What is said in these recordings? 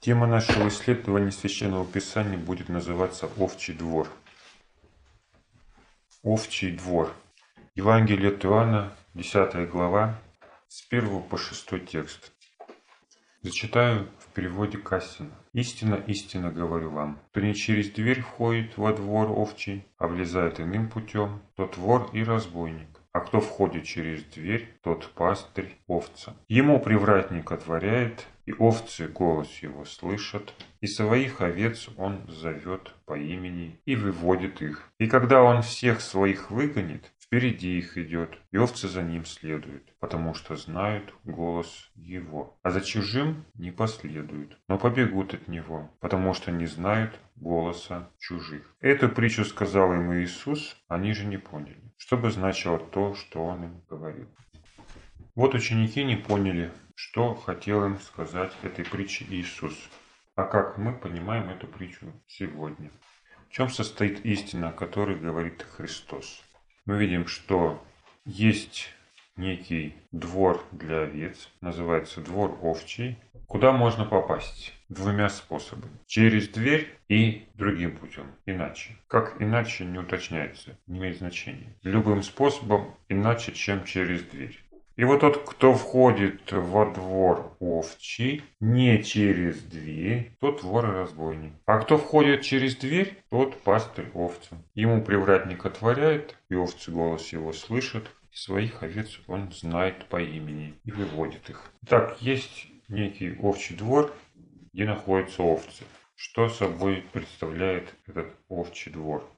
Тема нашего исследования Священного Писания будет называться «Овчий двор». Овчий двор. Евангелие от Иоанна, 10 глава, с 1 по 6 текст. Зачитаю в переводе Кассина. «Истина, истинно говорю вам, кто не через дверь входит во двор овчий, а влезает иным путем, тот вор и разбойник. А кто входит через дверь, тот пастырь овца. Ему привратник отворяет, и овцы голос его слышат, и своих овец он зовет по имени и выводит их. И когда он всех своих выгонит, Впереди их идет, и овцы за ним следуют, потому что знают голос его. А за чужим не последуют, но побегут от него, потому что не знают голоса чужих. Эту притчу сказал им Иисус, они же не поняли, что бы значило то, что Он им говорил. Вот ученики не поняли, что хотел им сказать этой притче Иисус. А как мы понимаем эту притчу сегодня? В чем состоит истина, о которой говорит Христос? мы видим, что есть некий двор для овец, называется двор овчий, куда можно попасть двумя способами. Через дверь и другим путем. Иначе. Как иначе не уточняется, не имеет значения. Любым способом иначе, чем через дверь. И вот тот, кто входит во двор овчий не через дверь, тот вор и разбойник. А кто входит через дверь, тот пастырь овцам. Ему привратник отворяет, и овцы голос его слышат, и своих овец он знает по имени и выводит их. Так, есть некий овчий двор, где находятся овцы. Что собой представляет этот овчий двор?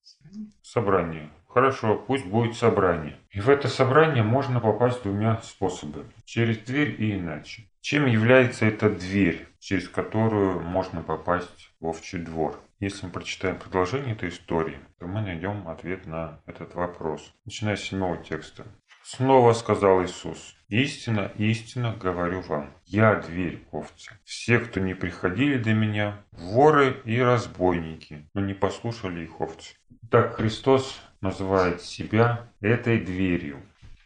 Собрание. Хорошо, пусть будет собрание. И в это собрание можно попасть двумя способами. Через дверь и иначе. Чем является эта дверь, через которую можно попасть в овчий двор? Если мы прочитаем продолжение этой истории, то мы найдем ответ на этот вопрос. Начиная с седьмого текста. Снова сказал Иисус, «Истина, истина говорю вам, я дверь овцы. Все, кто не приходили до меня, воры и разбойники, но не послушали их овцы». Так Христос называет себя этой дверью.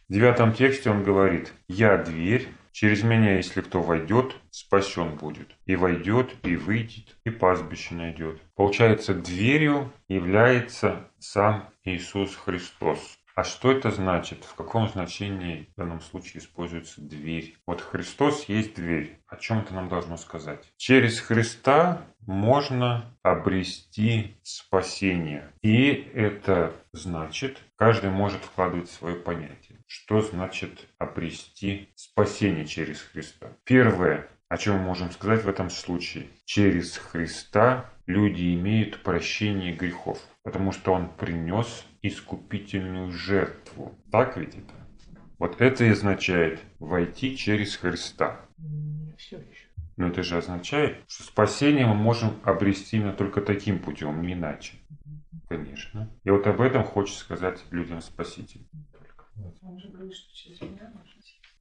В девятом тексте он говорит, «Я дверь, через меня, если кто войдет, спасен будет. И войдет, и выйдет, и пастбище найдет». Получается, дверью является сам Иисус Христос. А что это значит? В каком значении в данном случае используется дверь? Вот Христос есть дверь. О чем это нам должно сказать? Через Христа можно обрести спасение. И это значит, каждый может вкладывать свое понятие. Что значит обрести спасение через Христа? Первое, о чем мы можем сказать в этом случае? Через Христа люди имеют прощение грехов, потому что Он принес искупительную жертву. Так ведь это? Вот это и означает войти через Христа. Все еще. Но это же означает, что спасение мы можем обрести именно только таким путем, не иначе. Конечно. И вот об этом хочет сказать людям Спаситель. Он же говорит, что через меня можно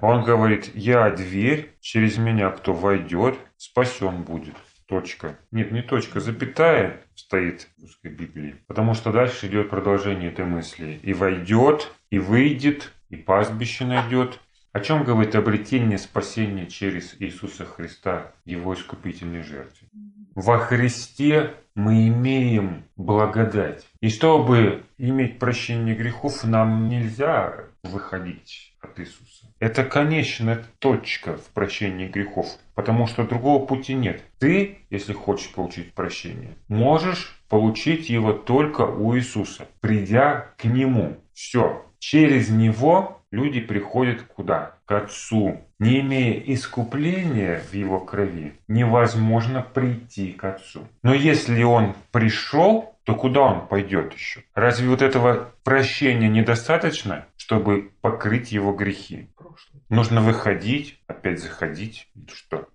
Он говорит, я дверь, через меня кто войдет, спасен будет. Точка. Нет, не точка, запятая стоит в русской Библии. Потому что дальше идет продолжение этой мысли. И войдет, и выйдет, и пастбище найдет. О чем говорит обретение спасения через Иисуса Христа, Его искупительной жертве? Во Христе мы имеем благодать. И чтобы иметь прощение грехов, нам нельзя выходить от Иисуса. Это конечная точка в прощении грехов, потому что другого пути нет. Ты, если хочешь получить прощение, можешь получить его только у Иисуса, придя к Нему. Все. Через Него люди приходят куда? К Отцу. Не имея искупления в Его крови, невозможно прийти к Отцу. Но если Он пришел, то куда он пойдет еще? Разве вот этого прощения недостаточно, чтобы покрыть его грехи? прошлое. Нужно выходить, опять заходить. Что?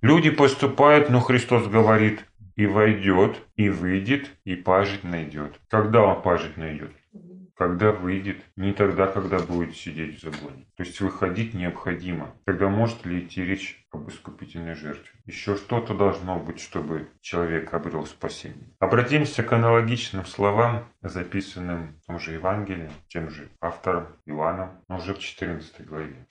Люди поступают, но Христос говорит, и войдет, и выйдет, и пажить найдет. Когда он пажить найдет? Когда выйдет, не тогда, когда будет сидеть в загоне. То есть выходить необходимо. Тогда может ли идти речь об искупительной жертве? Еще что-то должно быть, чтобы человек обрел спасение. Обратимся к аналогичным словам, записанным в том же Евангелии, тем же автором Иоанном, но уже в 14 главе.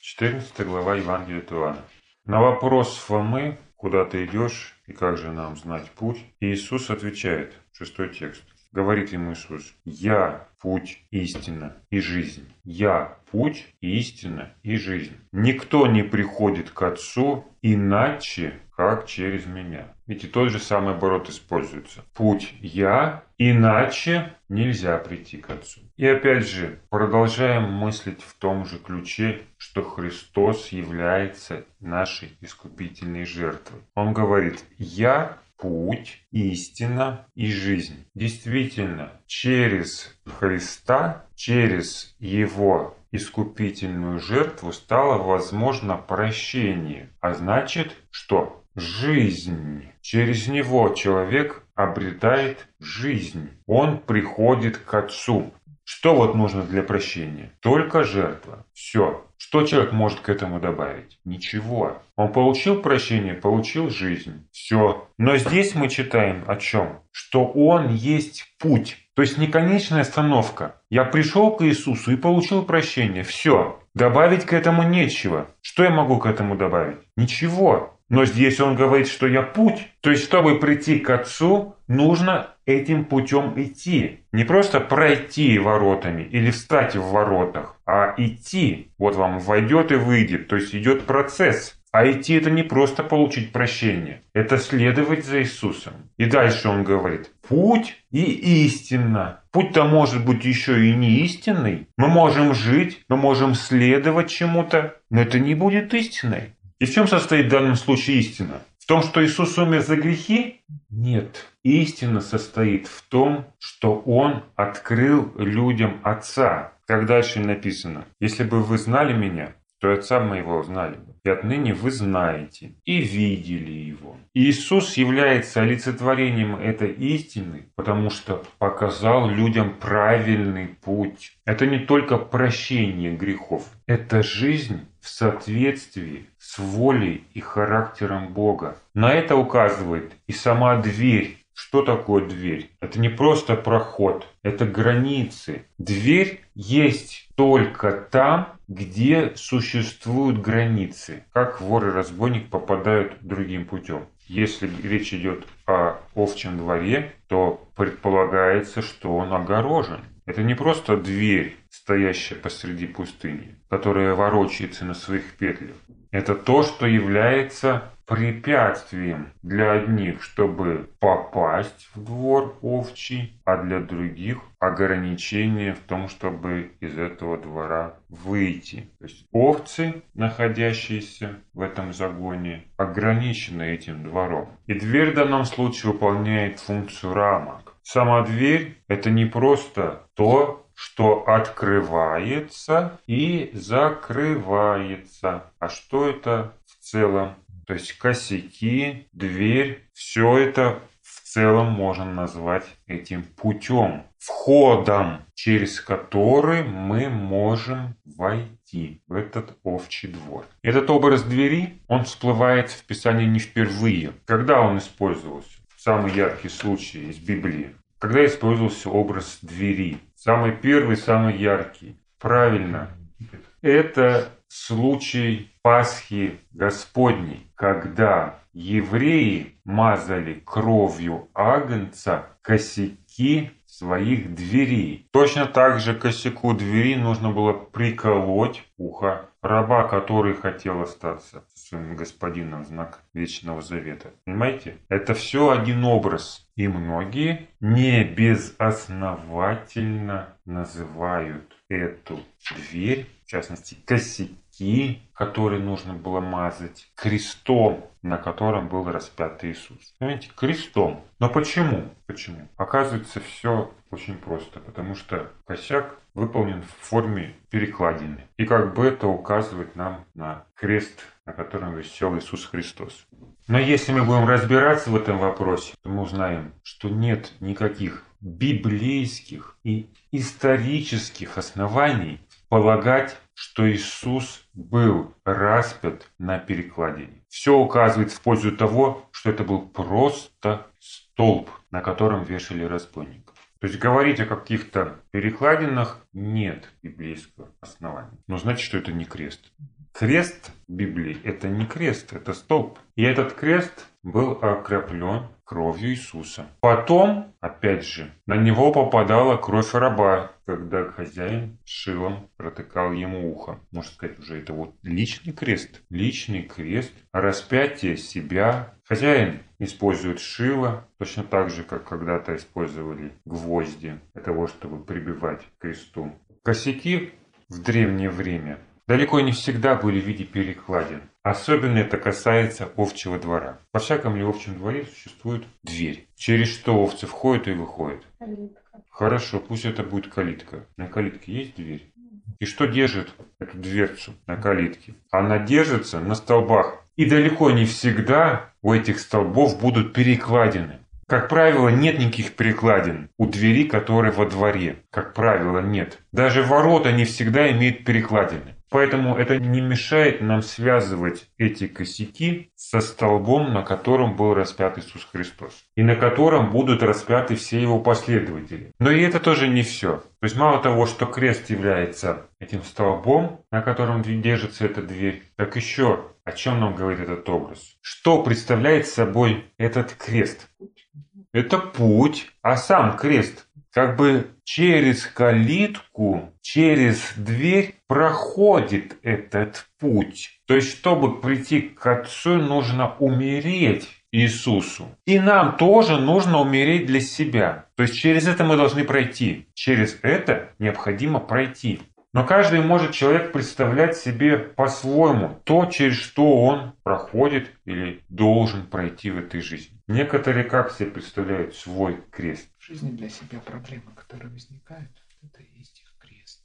14 глава Евангелия от Иоанна. На вопрос Фомы, куда ты идешь и как же нам знать путь? Иисус отвечает, шестой текст. Говорит ему Иисус, «Я путь, истина и жизнь. Я путь, истина и жизнь. Никто не приходит к Отцу иначе, как через меня». Ведь тот же самый оборот используется. Путь «я», иначе нельзя прийти к Отцу. И опять же, продолжаем мыслить в том же ключе, что Христос является нашей искупительной жертвой. Он говорит, я путь, истина и жизнь. Действительно, через Христа, через Его искупительную жертву стало возможно прощение. А значит, что? Жизнь. Через Него человек обретает жизнь. Он приходит к Отцу. Что вот нужно для прощения? Только жертва. Все. Что человек может к этому добавить? Ничего. Он получил прощение, получил жизнь. Все. Но здесь мы читаем о чем? Что он есть путь. То есть не конечная остановка. Я пришел к Иисусу и получил прощение. Все. Добавить к этому нечего. Что я могу к этому добавить? Ничего. Но здесь он говорит, что я путь. То есть, чтобы прийти к Отцу, нужно этим путем идти. Не просто пройти воротами или встать в воротах, а идти. Вот вам войдет и выйдет. То есть идет процесс. А идти это не просто получить прощение, это следовать за Иисусом. И дальше он говорит, путь и истина. Путь-то может быть еще и не истинный. Мы можем жить, мы можем следовать чему-то, но это не будет истиной. И в чем состоит в данном случае истина? Том, что Иисус умер за грехи? Нет. Истина состоит в том, что Он открыл людям Отца. Как дальше написано, если бы вы знали меня, то Отца моего знали бы. И отныне вы знаете и видели Его. Иисус является олицетворением этой истины, потому что показал людям правильный путь. Это не только прощение грехов, это жизнь в соответствии с волей и характером Бога. На это указывает и сама дверь. Что такое дверь? Это не просто проход, это границы. Дверь есть только там, где существуют границы. Как вор и разбойник попадают другим путем. Если речь идет о овчем дворе, то предполагается, что он огорожен. Это не просто дверь, стоящая посреди пустыни, которая ворочается на своих петлях. Это то, что является препятствием для одних, чтобы попасть в двор овчий, а для других ограничение в том, чтобы из этого двора выйти. То есть овцы, находящиеся в этом загоне, ограничены этим двором. И дверь в данном случае выполняет функцию рамок. Сама дверь – это не просто то, что открывается и закрывается. А что это в целом? То есть косяки, дверь, все это в целом можно назвать этим путем, входом, через который мы можем войти в этот овчий двор. Этот образ двери, он всплывает в Писании не впервые. Когда он использовался? Самый яркий случай из Библии. Когда использовался образ двери. Самый первый, самый яркий. Правильно. Это случай Пасхи Господней, когда евреи мазали кровью агнца косяки своих дверей. Точно так же косяку двери нужно было приколоть ухо раба, который хотел остаться со своим господином знак Вечного Завета. Понимаете? Это все один образ. И многие не безосновательно называют эту дверь, в частности, косяки, которые нужно было мазать, крестом, на котором был распят Иисус. Понимаете, крестом. Но почему? Почему? Оказывается, все очень просто, потому что косяк выполнен в форме перекладины. И как бы это указывает нам на крест, на котором висел Иисус Христос. Но если мы будем разбираться в этом вопросе, то мы узнаем, что нет никаких библейских и исторических оснований полагать, что Иисус был распят на перекладине. Все указывает в пользу того, что это был просто столб, на котором вешали разбойников. То есть говорить о каких-то перекладинах нет библейского основания. Но значит, что это не крест. Крест Библии – это не крест, это столб. И этот крест был окроплен кровью Иисуса. Потом, опять же, на него попадала кровь раба, когда хозяин шилом протыкал ему ухо. Можно сказать, уже это вот личный крест. Личный крест, распятие себя. Хозяин использует шило, точно так же, как когда-то использовали гвозди для того, чтобы прибивать к кресту. Косяки в древнее время далеко не всегда были в виде перекладин. Особенно это касается овчего двора. Во всяком ли овчем дворе существует дверь, через что овцы входят и выходят. Калитка. Хорошо, пусть это будет калитка. На калитке есть дверь? И что держит эту дверцу на калитке? Она держится на столбах. И далеко не всегда у этих столбов будут перекладины. Как правило, нет никаких перекладин у двери, которые во дворе. Как правило, нет. Даже ворота не всегда имеют перекладины. Поэтому это не мешает нам связывать эти косяки со столбом, на котором был распят Иисус Христос. И на котором будут распяты все его последователи. Но и это тоже не все. То есть мало того, что крест является этим столбом, на котором держится эта дверь, так еще о чем нам говорит этот образ? Что представляет собой этот крест? Это путь, а сам крест как бы через калитку, через дверь проходит этот путь. То есть, чтобы прийти к Отцу, нужно умереть Иисусу. И нам тоже нужно умереть для себя. То есть через это мы должны пройти. Через это необходимо пройти. Но каждый может человек представлять себе по-своему то, через что он проходит или должен пройти в этой жизни. Некоторые как себе представляют свой крест? В жизни для себя проблемы, которые возникают, это и есть.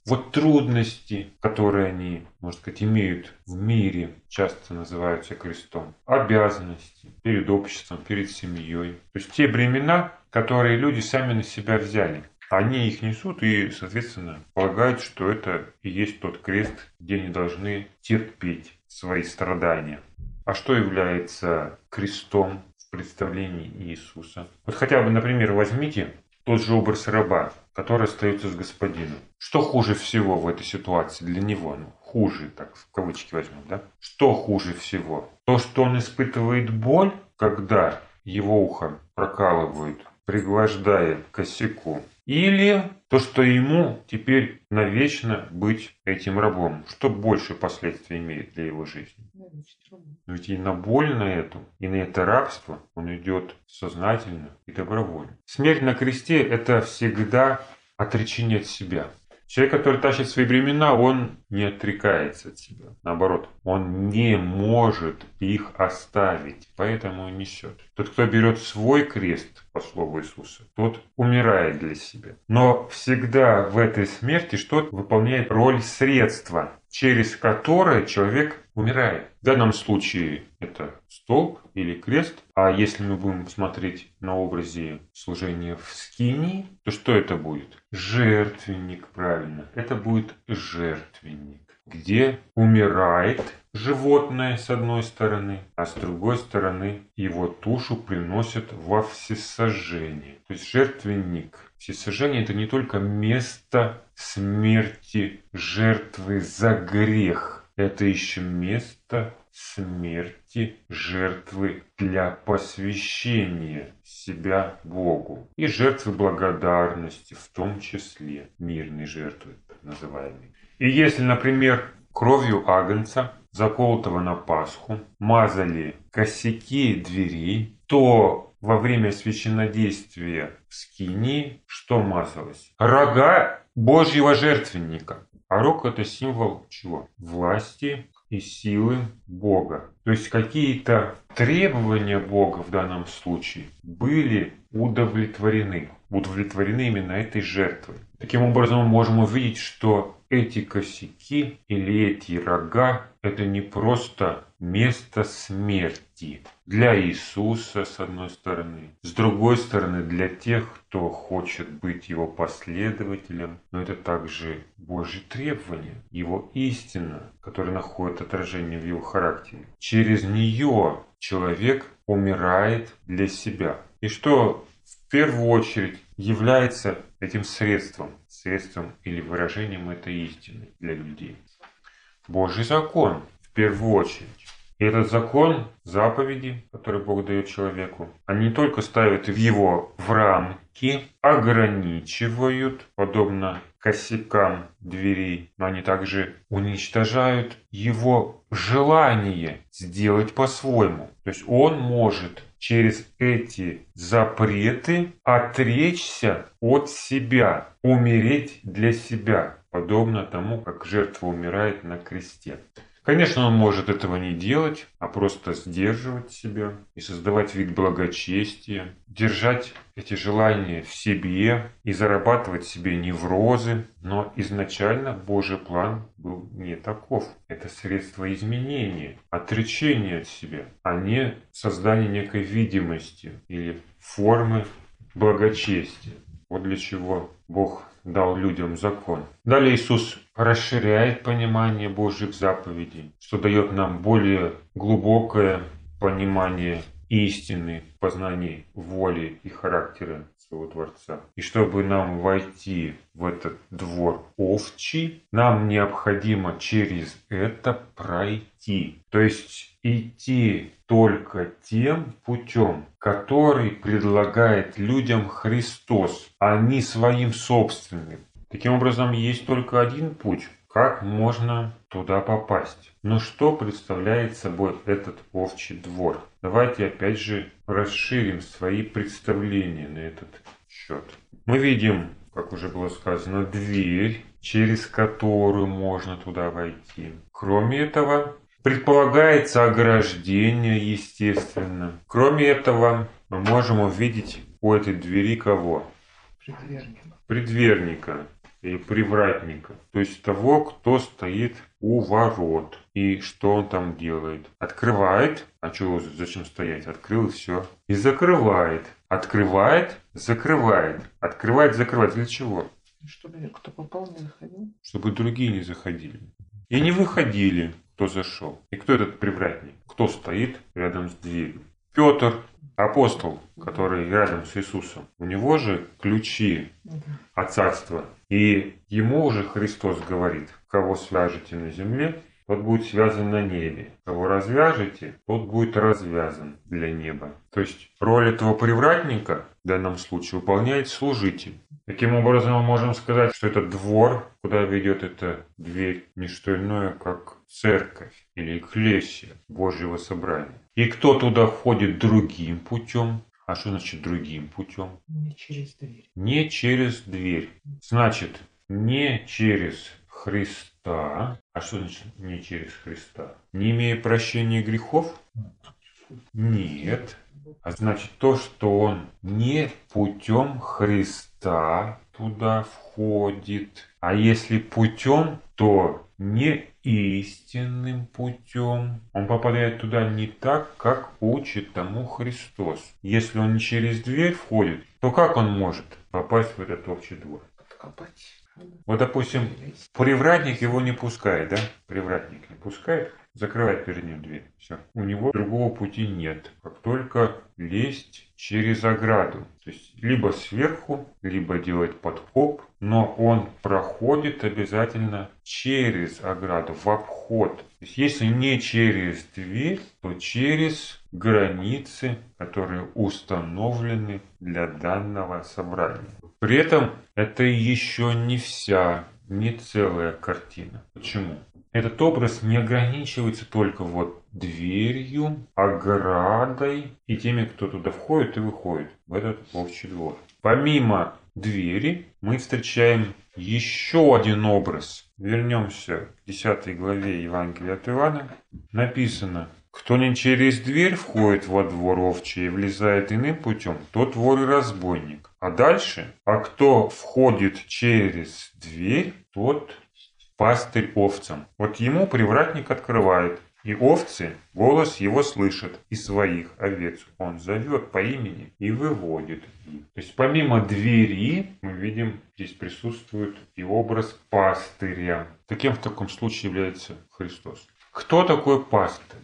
Вот трудности, которые они, можно сказать, имеют в мире, часто называются крестом. Обязанности перед обществом, перед семьей. То есть те бремена, которые люди сами на себя взяли. Они их несут и, соответственно, полагают, что это и есть тот крест, где они должны терпеть свои страдания. А что является крестом в представлении Иисуса? Вот хотя бы, например, возьмите тот же образ раба, который остается с господином. Что хуже всего в этой ситуации для него? Ну, хуже, так в кавычки возьмем, да? Что хуже всего? То, что он испытывает боль, когда его ухо прокалывают, пригвождая к косяку, или то, что ему теперь навечно быть этим рабом. Что больше последствий имеет для его жизни? Но ведь и на боль на эту, и на это рабство он идет сознательно и добровольно. Смерть на кресте – это всегда отречение от себя. Человек, который тащит свои бремена, он не отрекается от себя. Наоборот, он не может их оставить, поэтому несет. Тот, кто берет свой крест, по слову Иисуса, тот умирает для себя. Но всегда в этой смерти что-то выполняет роль средства, через которое человек умирает. В данном случае это столб или крест. А если мы будем смотреть на образе служения в скинии, то что это будет? Жертвенник, правильно. Это будет жертвенник где умирает животное с одной стороны, а с другой стороны его тушу приносят во всесожжение. То есть жертвенник. Всесожжение это не только место смерти жертвы за грех, это еще место смерти жертвы для посвящения себя Богу и жертвы благодарности, в том числе мирной жертвы, так называемой. И если, например, кровью агнца, заколотого на Пасху, мазали косяки дверей, то во время священнодействия в скинии что мазалось? Рога Божьего жертвенника. А рог это символ чего? Власти и силы Бога. То есть какие-то требования Бога в данном случае были удовлетворены. Удовлетворены именно этой жертвой. Таким образом мы можем увидеть, что эти косяки или эти рога – это не просто место смерти для Иисуса, с одной стороны, с другой стороны, для тех, кто хочет быть Его последователем, но это также Божье требование, Его истина, которая находит отражение в Его характере. Через нее человек умирает для себя. И что в первую очередь является этим средством, средством или выражением этой истины для людей. Божий закон в первую очередь. И этот закон, заповеди, которые Бог дает человеку, они не только ставят в его в рамки, ограничивают, подобно косякам дверей, но они также уничтожают его желание сделать по-своему. То есть он может через эти запреты отречься от себя, умереть для себя, подобно тому, как жертва умирает на кресте. Конечно, он может этого не делать, а просто сдерживать себя и создавать вид благочестия, держать эти желания в себе и зарабатывать себе неврозы. Но изначально Божий план был не таков. Это средство изменения, отречения от себя, а не создание некой видимости или формы благочестия. Вот для чего Бог дал людям закон. Далее Иисус расширяет понимание Божьих заповедей, что дает нам более глубокое понимание истины, познание воли и характера своего Творца. И чтобы нам войти в этот двор овчий, нам необходимо через это пройти. То есть идти только тем путем, который предлагает людям Христос, а не своим собственным. Таким образом, есть только один путь, как можно туда попасть. Но что представляет собой этот овчий двор? Давайте опять же расширим свои представления на этот счет. Мы видим, как уже было сказано, дверь, через которую можно туда войти. Кроме этого, предполагается ограждение, естественно. Кроме этого, мы можем увидеть у этой двери кого? Предверника. Предверника и привратника, то есть того, кто стоит у ворот. И что он там делает? Открывает, а чего, зачем стоять? Открыл и все. И закрывает. Открывает, закрывает. Открывает, закрывает. Для чего? Чтобы кто попал, не заходил. Чтобы другие не заходили. И не выходили, кто зашел. И кто этот привратник? Кто стоит рядом с дверью? Петр, апостол, который рядом с Иисусом. У него же ключи от царства. И ему уже Христос говорит, кого свяжете на земле, тот будет связан на небе. Кого развяжете, тот будет развязан для неба. То есть роль этого привратника в данном случае выполняет служитель. Таким образом, мы можем сказать, что это двор, куда ведет эта дверь, не что иное, как церковь или экклесия Божьего собрания. И кто туда входит другим путем, а что значит другим путем? Не через дверь. Не через дверь. Значит, не через Христа. А что значит не через Христа? Не имея прощения грехов? Нет. А значит то, что он не путем Христа туда входит. А если путем, то не истинным путем. Он попадает туда не так, как учит тому Христос. Если он не через дверь входит, то как он может попасть в этот общий двор? Подкопать. Вот, допустим, привратник его не пускает, да? Привратник не пускает, закрывает перед ним дверь. Все. У него другого пути нет, как только лезть через ограду. То есть либо сверху, либо делать подкоп, но он проходит обязательно через ограду, в обход. То есть если не через дверь, то через границы, которые установлены для данного собрания. При этом это еще не вся, не целая картина. Почему? Этот образ не ограничивается только вот дверью, оградой и теми, кто туда входит и выходит в этот общий двор. Помимо двери мы встречаем еще один образ. Вернемся к 10 главе Евангелия от Ивана. Написано, кто не через дверь входит во двор овчий и влезает иным путем, тот вор и разбойник. А дальше, а кто входит через дверь, тот пастырь овцам. Вот ему привратник открывает, и овцы голос его слышат, и своих овец он зовет по имени и выводит их. То есть помимо двери мы видим, здесь присутствует и образ пастыря. Таким в таком случае является Христос. Кто такой пастырь?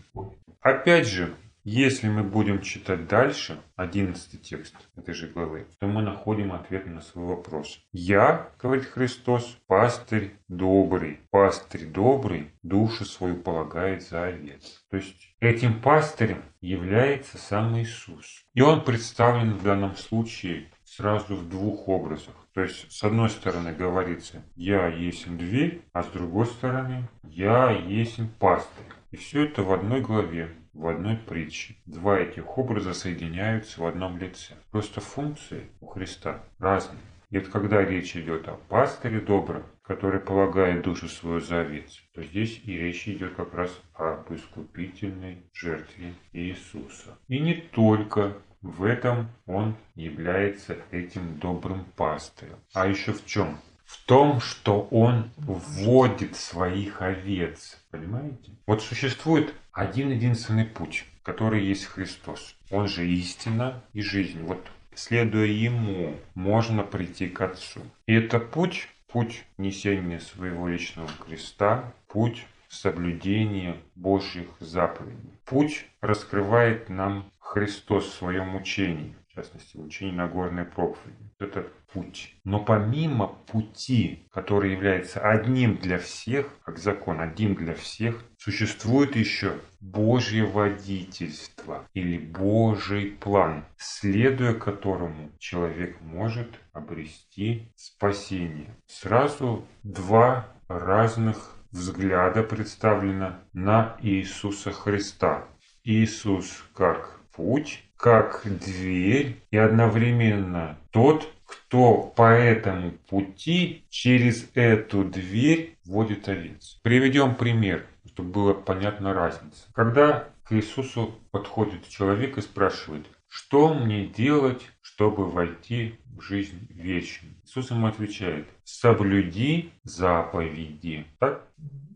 Опять же, Если мы будем читать дальше, 11 текст этой же главы, то мы находим ответ на свой вопрос. «Я, — говорит Христос, — пастырь добрый. Пастырь добрый душу свою полагает за овец». То есть этим пастырем является сам Иисус. И он представлен в данном случае сразу в двух образах. То есть, с одной стороны говорится «я есть дверь», а с другой стороны «я есть пастырь». И все это в одной главе, в одной притче. Два этих образа соединяются в одном лице. Просто функции у Христа разные. И вот когда речь идет о пастыре добром, который полагает душу свою за овец, то здесь и речь идет как раз об искупительной жертве Иисуса. И не только в этом он является этим добрым пастырем. А еще в чем? В том, что он вводит своих овец. Понимаете? Вот существует один единственный путь, который есть Христос. Он же истина и жизнь. Вот следуя ему, можно прийти к Отцу. И это путь, путь несения своего личного креста, путь соблюдения Божьих заповедей. Путь раскрывает нам Христос в своем учении, в частности, в учении Нагорной проповеди. Это путь. Но помимо пути, который является одним для всех, как закон, один для всех, существует еще Божье водительство или Божий план, следуя которому человек может обрести спасение. Сразу два разных взгляда представлено на Иисуса Христа. Иисус как путь, как дверь и одновременно тот, кто по этому пути через эту дверь вводит овец. Приведем пример, чтобы было понятна разница. Когда к Иисусу подходит человек и спрашивает, что мне делать, чтобы войти в жизнь вечную? Иисус ему отвечает, соблюди заповеди. Так?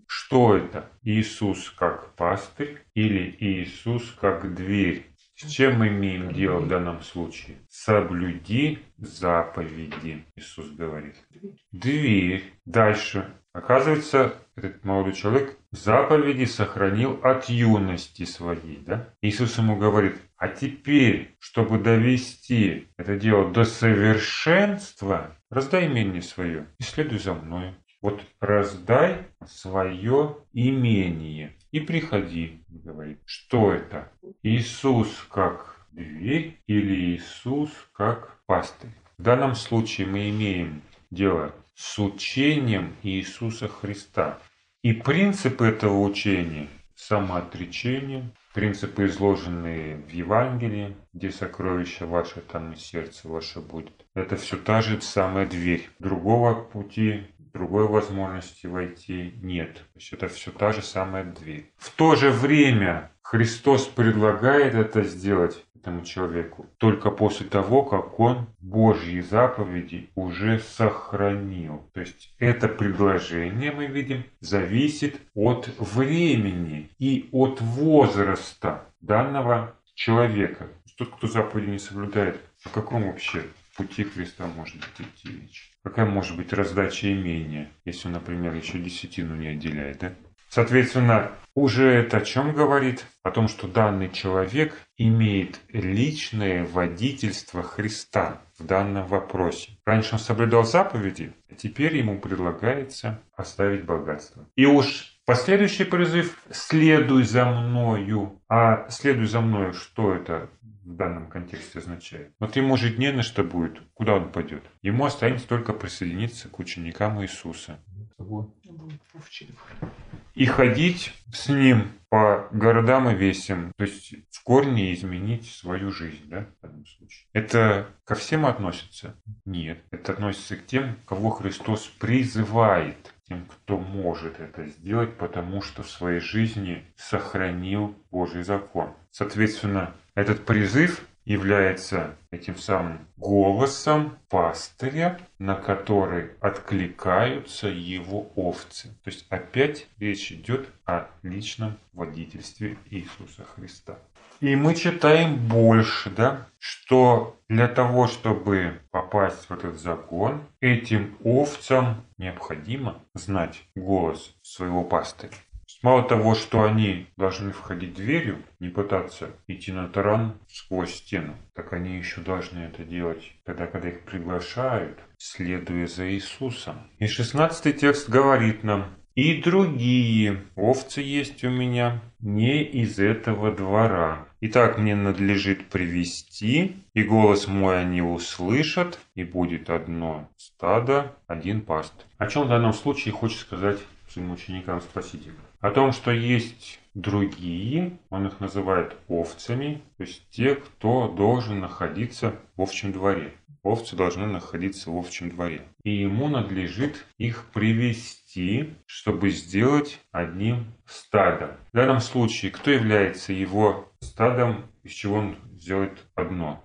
Что это? Иисус как пастырь или Иисус как дверь? С чем мы имеем дело в данном случае? Соблюди заповеди, Иисус говорит. Дверь. Дальше. Оказывается, этот молодой человек заповеди сохранил от юности своей. Да? Иисус ему говорит, а теперь, чтобы довести это дело до совершенства, раздай имение свое и следуй за мною. Вот раздай свое имение и приходи, говорит. Что это? Иисус как дверь или Иисус как пастырь? В данном случае мы имеем дело с учением Иисуса Христа. И принципы этого учения – самоотречение, принципы, изложенные в Евангелии, где сокровище ваше, там и сердце ваше будет. Это все та же самая дверь. Другого пути другой возможности войти нет. То есть это все та же самая дверь. В то же время Христос предлагает это сделать этому человеку только после того, как он Божьи заповеди уже сохранил. То есть это предложение, мы видим, зависит от времени и от возраста данного человека. Тот, кто заповеди не соблюдает, о каком вообще пути Христа может идти речь? Какая может быть раздача имения, если он, например, еще десятину не отделяет, да? Соответственно, уже это о чем говорит? О том, что данный человек имеет личное водительство Христа в данном вопросе. Раньше он соблюдал заповеди, а теперь ему предлагается оставить богатство. И уж последующий призыв «следуй за мною». А «следуй за мною» что это? В данном контексте означает. Вот ему же не на что будет, куда он пойдет. Ему останется только присоединиться к ученикам Иисуса. И ходить с ним по городам и весям, то есть в корне изменить свою жизнь, да, в данном случае. Это ко всем относится? Нет. Это относится к тем, кого Христос призывает тем, кто может это сделать, потому что в своей жизни сохранил Божий закон. Соответственно, этот призыв является этим самым голосом пастыря, на который откликаются его овцы. То есть опять речь идет о личном водительстве Иисуса Христа. И мы читаем больше, да, что для того, чтобы попасть в этот закон, этим овцам необходимо знать голос своего пастыря. Мало того, что они должны входить дверью, не пытаться идти на таран сквозь стену, так они еще должны это делать тогда, когда их приглашают, следуя за Иисусом. И 16 текст говорит нам, и другие овцы есть у меня не из этого двора. Итак, мне надлежит привести, и голос мой они услышат, и будет одно стадо, один паст. О чем в данном случае хочет сказать своим ученикам Спаситель? О том, что есть другие, он их называет овцами, то есть те, кто должен находиться в общем дворе. Овцы должны находиться в общем дворе. И ему надлежит их привести, чтобы сделать одним стадом. В данном случае, кто является его стадом, из чего он сделает одно?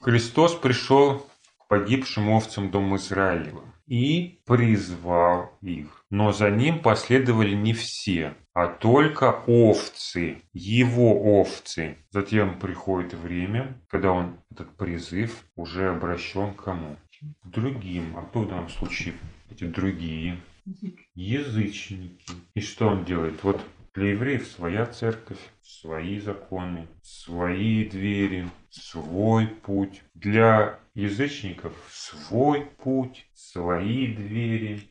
Христос пришел к погибшим овцам Дома Израилева и призвал их. Но за ним последовали не все, а только овцы, его овцы. Затем приходит время, когда он, этот призыв уже обращен к кому? К другим. А кто в данном случае эти другие? Язычники. И что он делает? Вот для евреев своя церковь, свои законы, свои двери, свой путь. Для язычников свой путь, свои двери.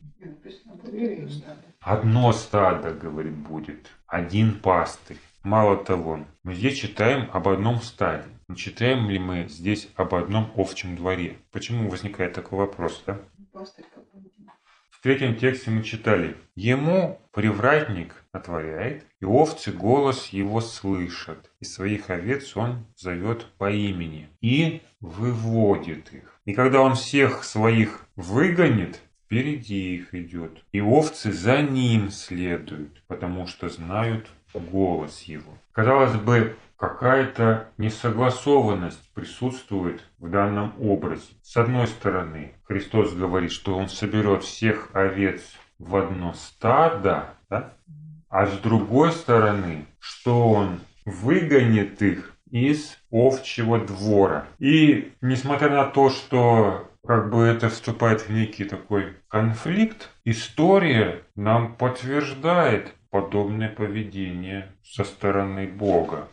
Одно стадо, говорит, будет. Один пастырь. Мало того, мы здесь читаем об одном стаде. Но читаем ли мы здесь об одном овчем дворе? Почему возникает такой вопрос, да? Пастырь в третьем тексте мы читали «Ему привратник отворяет, и овцы голос его слышат, и своих овец он зовет по имени и выводит их. И когда он всех своих выгонит, впереди их идет, и овцы за ним следуют, потому что знают голос его». Казалось бы, какая-то несогласованность присутствует в данном образе. С одной стороны, Христос говорит, что Он соберет всех овец в одно стадо, да? А с другой стороны, что Он выгонит их из овчего двора. И несмотря на то, что как бы это вступает в некий такой конфликт, история нам подтверждает подобное поведение со стороны Бога.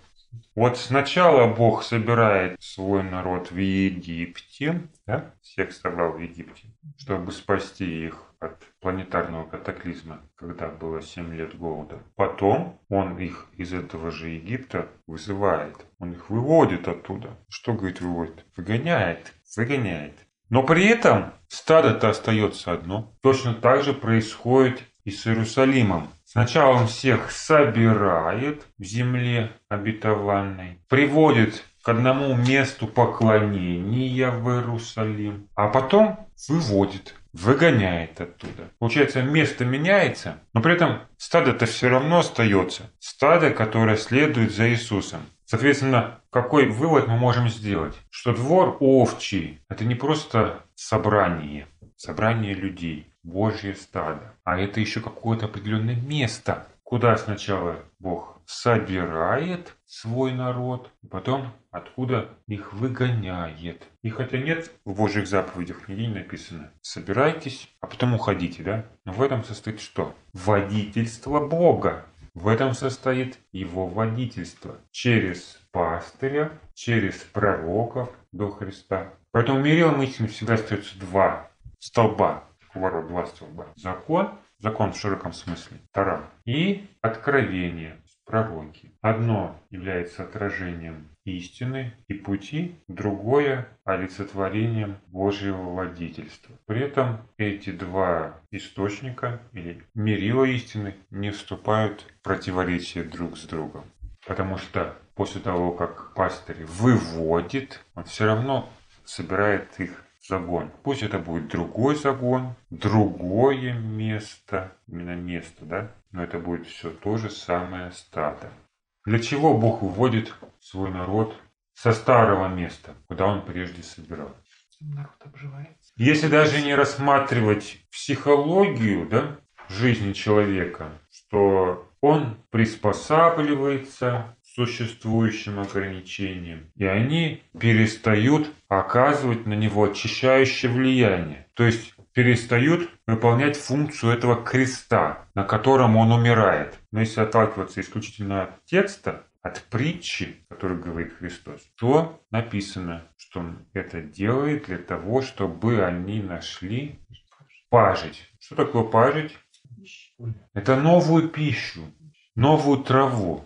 Вот сначала Бог собирает свой народ в Египте, да? всех собрал в Египте, чтобы спасти их от планетарного катаклизма, когда было 7 лет голода. Потом он их из этого же Египта вызывает. Он их выводит оттуда. Что, говорит, выводит? Выгоняет. Выгоняет. Но при этом стадо-то остается одно. Точно так же происходит и с Иерусалимом. Сначала он всех собирает в земле обетованной, приводит к одному месту поклонения в Иерусалим, а потом выводит, выгоняет оттуда. Получается, место меняется, но при этом стадо-то все равно остается. Стадо, которое следует за Иисусом. Соответственно, какой вывод мы можем сделать? Что двор овчий – это не просто собрание, собрание людей, Божье стадо. А это еще какое-то определенное место, куда сначала Бог собирает свой народ, и потом откуда их выгоняет. И хотя нет в Божьих заповедях нигде не написано «собирайтесь, а потом уходите», да? Но в этом состоит что? Водительство Бога. В этом состоит его водительство через пастыря, через пророков до Христа. Поэтому мерилом истины всегда остается два столба ворот два столба. Закон, закон в широком смысле, Тара, и откровение, пророки. Одно является отражением истины и пути, другое – олицетворением Божьего водительства. При этом эти два источника или мерила истины не вступают в противоречие друг с другом. Потому что после того, как пастырь выводит, он все равно собирает их загон. Пусть это будет другой загон, другое место, именно место, да, но это будет все то же самое стадо. Для чего Бог выводит свой народ со старого места, куда он прежде собирал? Народ обживается. Если даже не рассматривать психологию да, жизни человека, что он приспосабливается существующим ограничениям, и они перестают оказывать на него очищающее влияние. То есть перестают выполнять функцию этого креста, на котором он умирает. Но если отталкиваться исключительно от текста, от притчи, которую говорит Христос, то написано, что он это делает для того, чтобы они нашли пажить. Что такое пажить? Это новую пищу, новую траву.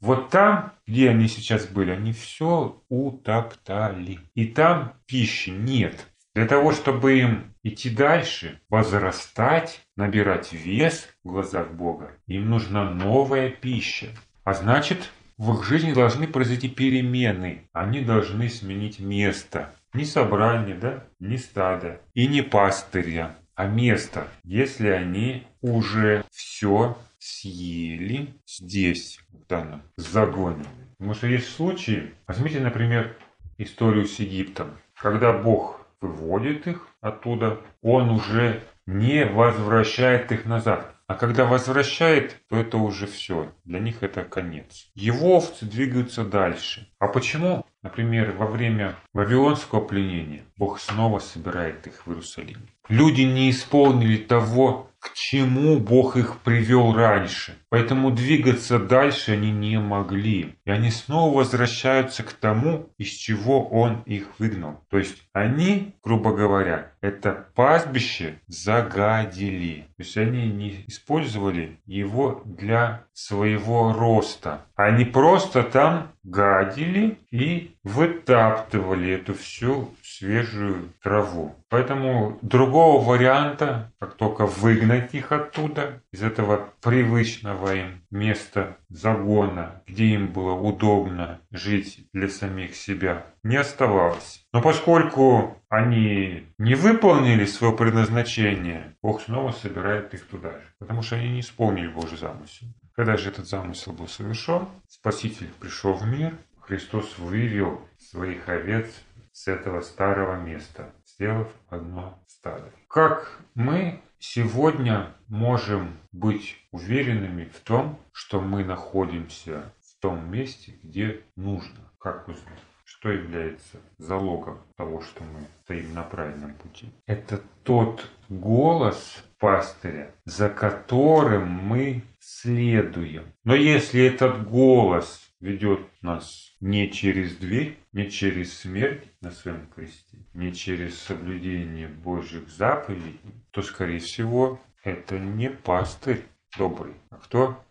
Вот там, где они сейчас были, они все утоптали. И там пищи нет. Для того, чтобы им идти дальше, возрастать, набирать вес в глазах Бога, им нужна новая пища. А значит, в их жизни должны произойти перемены. Они должны сменить место. Не собрание, да, не стадо и не пастыря, а место, если они уже все съели здесь, данном загоне. Потому что есть случаи, возьмите, например, историю с Египтом, когда Бог выводит их оттуда, Он уже не возвращает их назад. А когда возвращает, то это уже все. Для них это конец. Его овцы двигаются дальше. А почему? Например, во время Вавилонского пленения Бог снова собирает их в Иерусалиме. Люди не исполнили того, к чему Бог их привел раньше. Поэтому двигаться дальше они не могли. И они снова возвращаются к тому, из чего Он их выгнал. То есть они, грубо говоря, это пастбище загадили. То есть они не использовали его для своего роста. Они просто там гадили и вытаптывали эту всю свежую траву. Поэтому другого варианта, как только выгнать их оттуда, из этого привычного им места загона, где им было удобно жить для самих себя, не оставалось. Но поскольку они не выполнили свое предназначение, Бог снова собирает их туда же, потому что они не исполнили Божий замысел. Когда же этот замысел был совершен, Спаситель пришел в мир, Христос вывел своих овец с этого старого места, сделав одно стадо. Как мы сегодня можем быть уверенными в том, что мы находимся в том месте, где нужно? Как узнать? Что является залогом того, что мы стоим на правильном пути? Это тот голос пастыря, за которым мы следуем. Но если этот голос ведет нас не через дверь, не через смерть на своем кресте, не через соблюдение Божьих заповедей, то, скорее всего, это не пастырь добрый. А кто?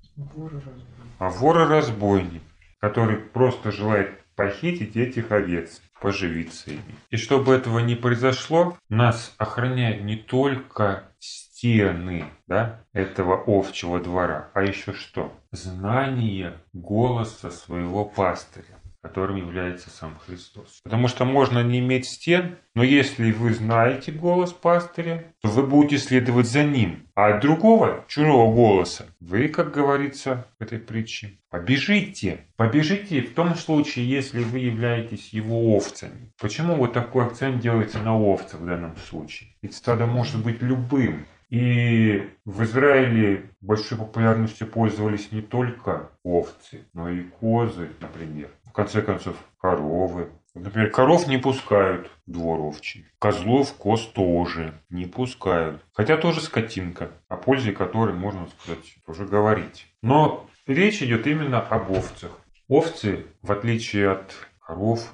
А вор и разбойник, который просто желает похитить этих овец, поживиться ими. И чтобы этого не произошло, нас охраняют не только стены да, этого овчего двора, а еще что? Знание голоса своего пастыря которым является сам Христос. Потому что можно не иметь стен, но если вы знаете голос пастыря, то вы будете следовать за ним. А от другого, чужого голоса, вы, как говорится в этой притче, побежите. Побежите в том случае, если вы являетесь его овцами. Почему вот такой акцент делается на овцах в данном случае? Ведь стадо может быть любым. И в Израиле большой популярностью пользовались не только овцы, но и козы, например. В конце концов, коровы. Например, коров не пускают двор овчий. Козлов, коз тоже не пускают. Хотя тоже скотинка, о пользе которой, можно сказать, уже говорить. Но речь идет именно об овцах. Овцы, в отличие от коров,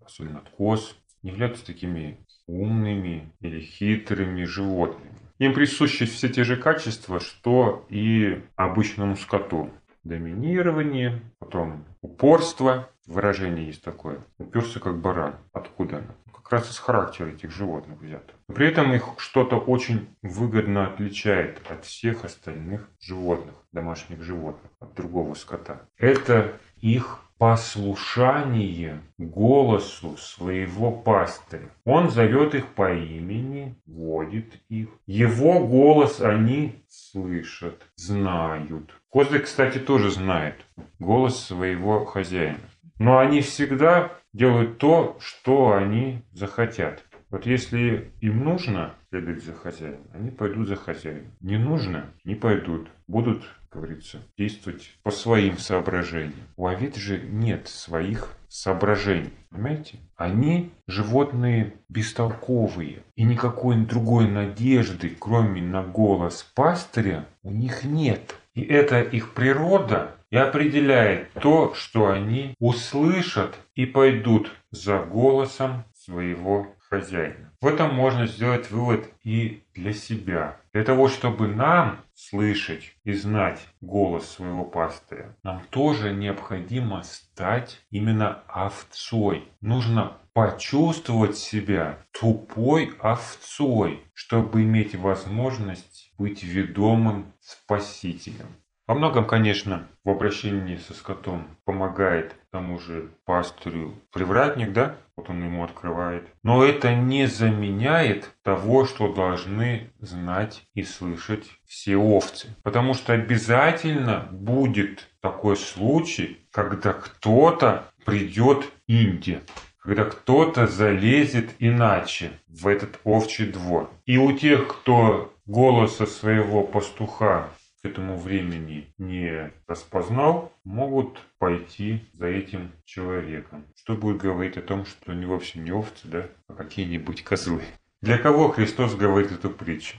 особенно от коз, не являются такими умными или хитрыми животными. Им присущи все те же качества, что и обычному скоту. Доминирование, потом упорство, выражение есть такое. Уперся как баран. Откуда оно? Как раз из характера этих животных взято. При этом их что-то очень выгодно отличает от всех остальных животных, домашних животных, от другого скота. Это их послушание голосу своего пастыря. Он зовет их по имени, водит их. Его голос они слышат, знают. Козы, кстати, тоже знают голос своего хозяина. Но они всегда делают то, что они захотят. Вот если им нужно следовать за хозяином, они пойдут за хозяином. Не нужно, не пойдут. Будут говорится, действовать по своим соображениям. У овец же нет своих соображений. Понимаете? Они животные бестолковые. И никакой другой надежды, кроме на голос пастыря, у них нет. И это их природа и определяет то, что они услышат и пойдут за голосом своего хозяина. В этом можно сделать вывод и для себя. Для того, чтобы нам слышать и знать голос своего пастыря, нам тоже необходимо стать именно овцой. Нужно почувствовать себя тупой овцой, чтобы иметь возможность быть ведомым спасителем. Во многом, конечно, в обращении со скотом помогает тому же пастырю привратник, да, вот он ему открывает. Но это не заменяет того, что должны знать и слышать все овцы. Потому что обязательно будет такой случай, когда кто-то придет Инди, когда кто-то залезет иначе в этот овчий двор. И у тех, кто голоса своего пастуха к этому времени не распознал, могут пойти за этим человеком. Что будет говорить о том, что они вовсе не овцы, да, а какие-нибудь козлы. Для кого Христос говорит эту притчу?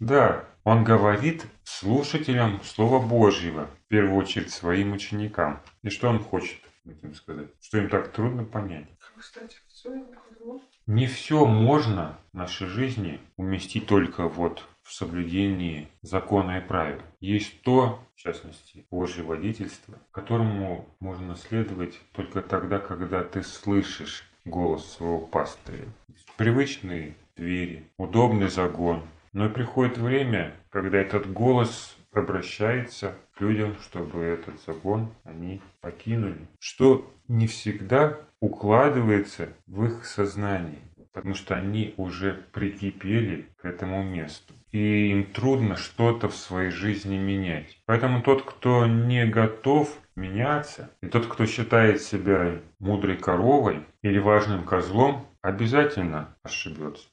Да, он говорит слушателям Слова Божьего, в первую очередь своим ученикам. И что он хочет этим сказать? Что им так трудно понять? Кстати, все Не все можно в нашей жизни уместить только вот в соблюдении закона и правил. Есть то, в частности, Божье водительство, которому можно следовать только тогда, когда ты слышишь голос своего пастыря. Привычные двери, удобный загон. Но и приходит время, когда этот голос обращается к людям, чтобы этот загон они покинули. Что не всегда укладывается в их сознание, потому что они уже прикипели к этому месту и им трудно что-то в своей жизни менять. Поэтому тот, кто не готов меняться, и тот, кто считает себя мудрой коровой или важным козлом, обязательно ошибется.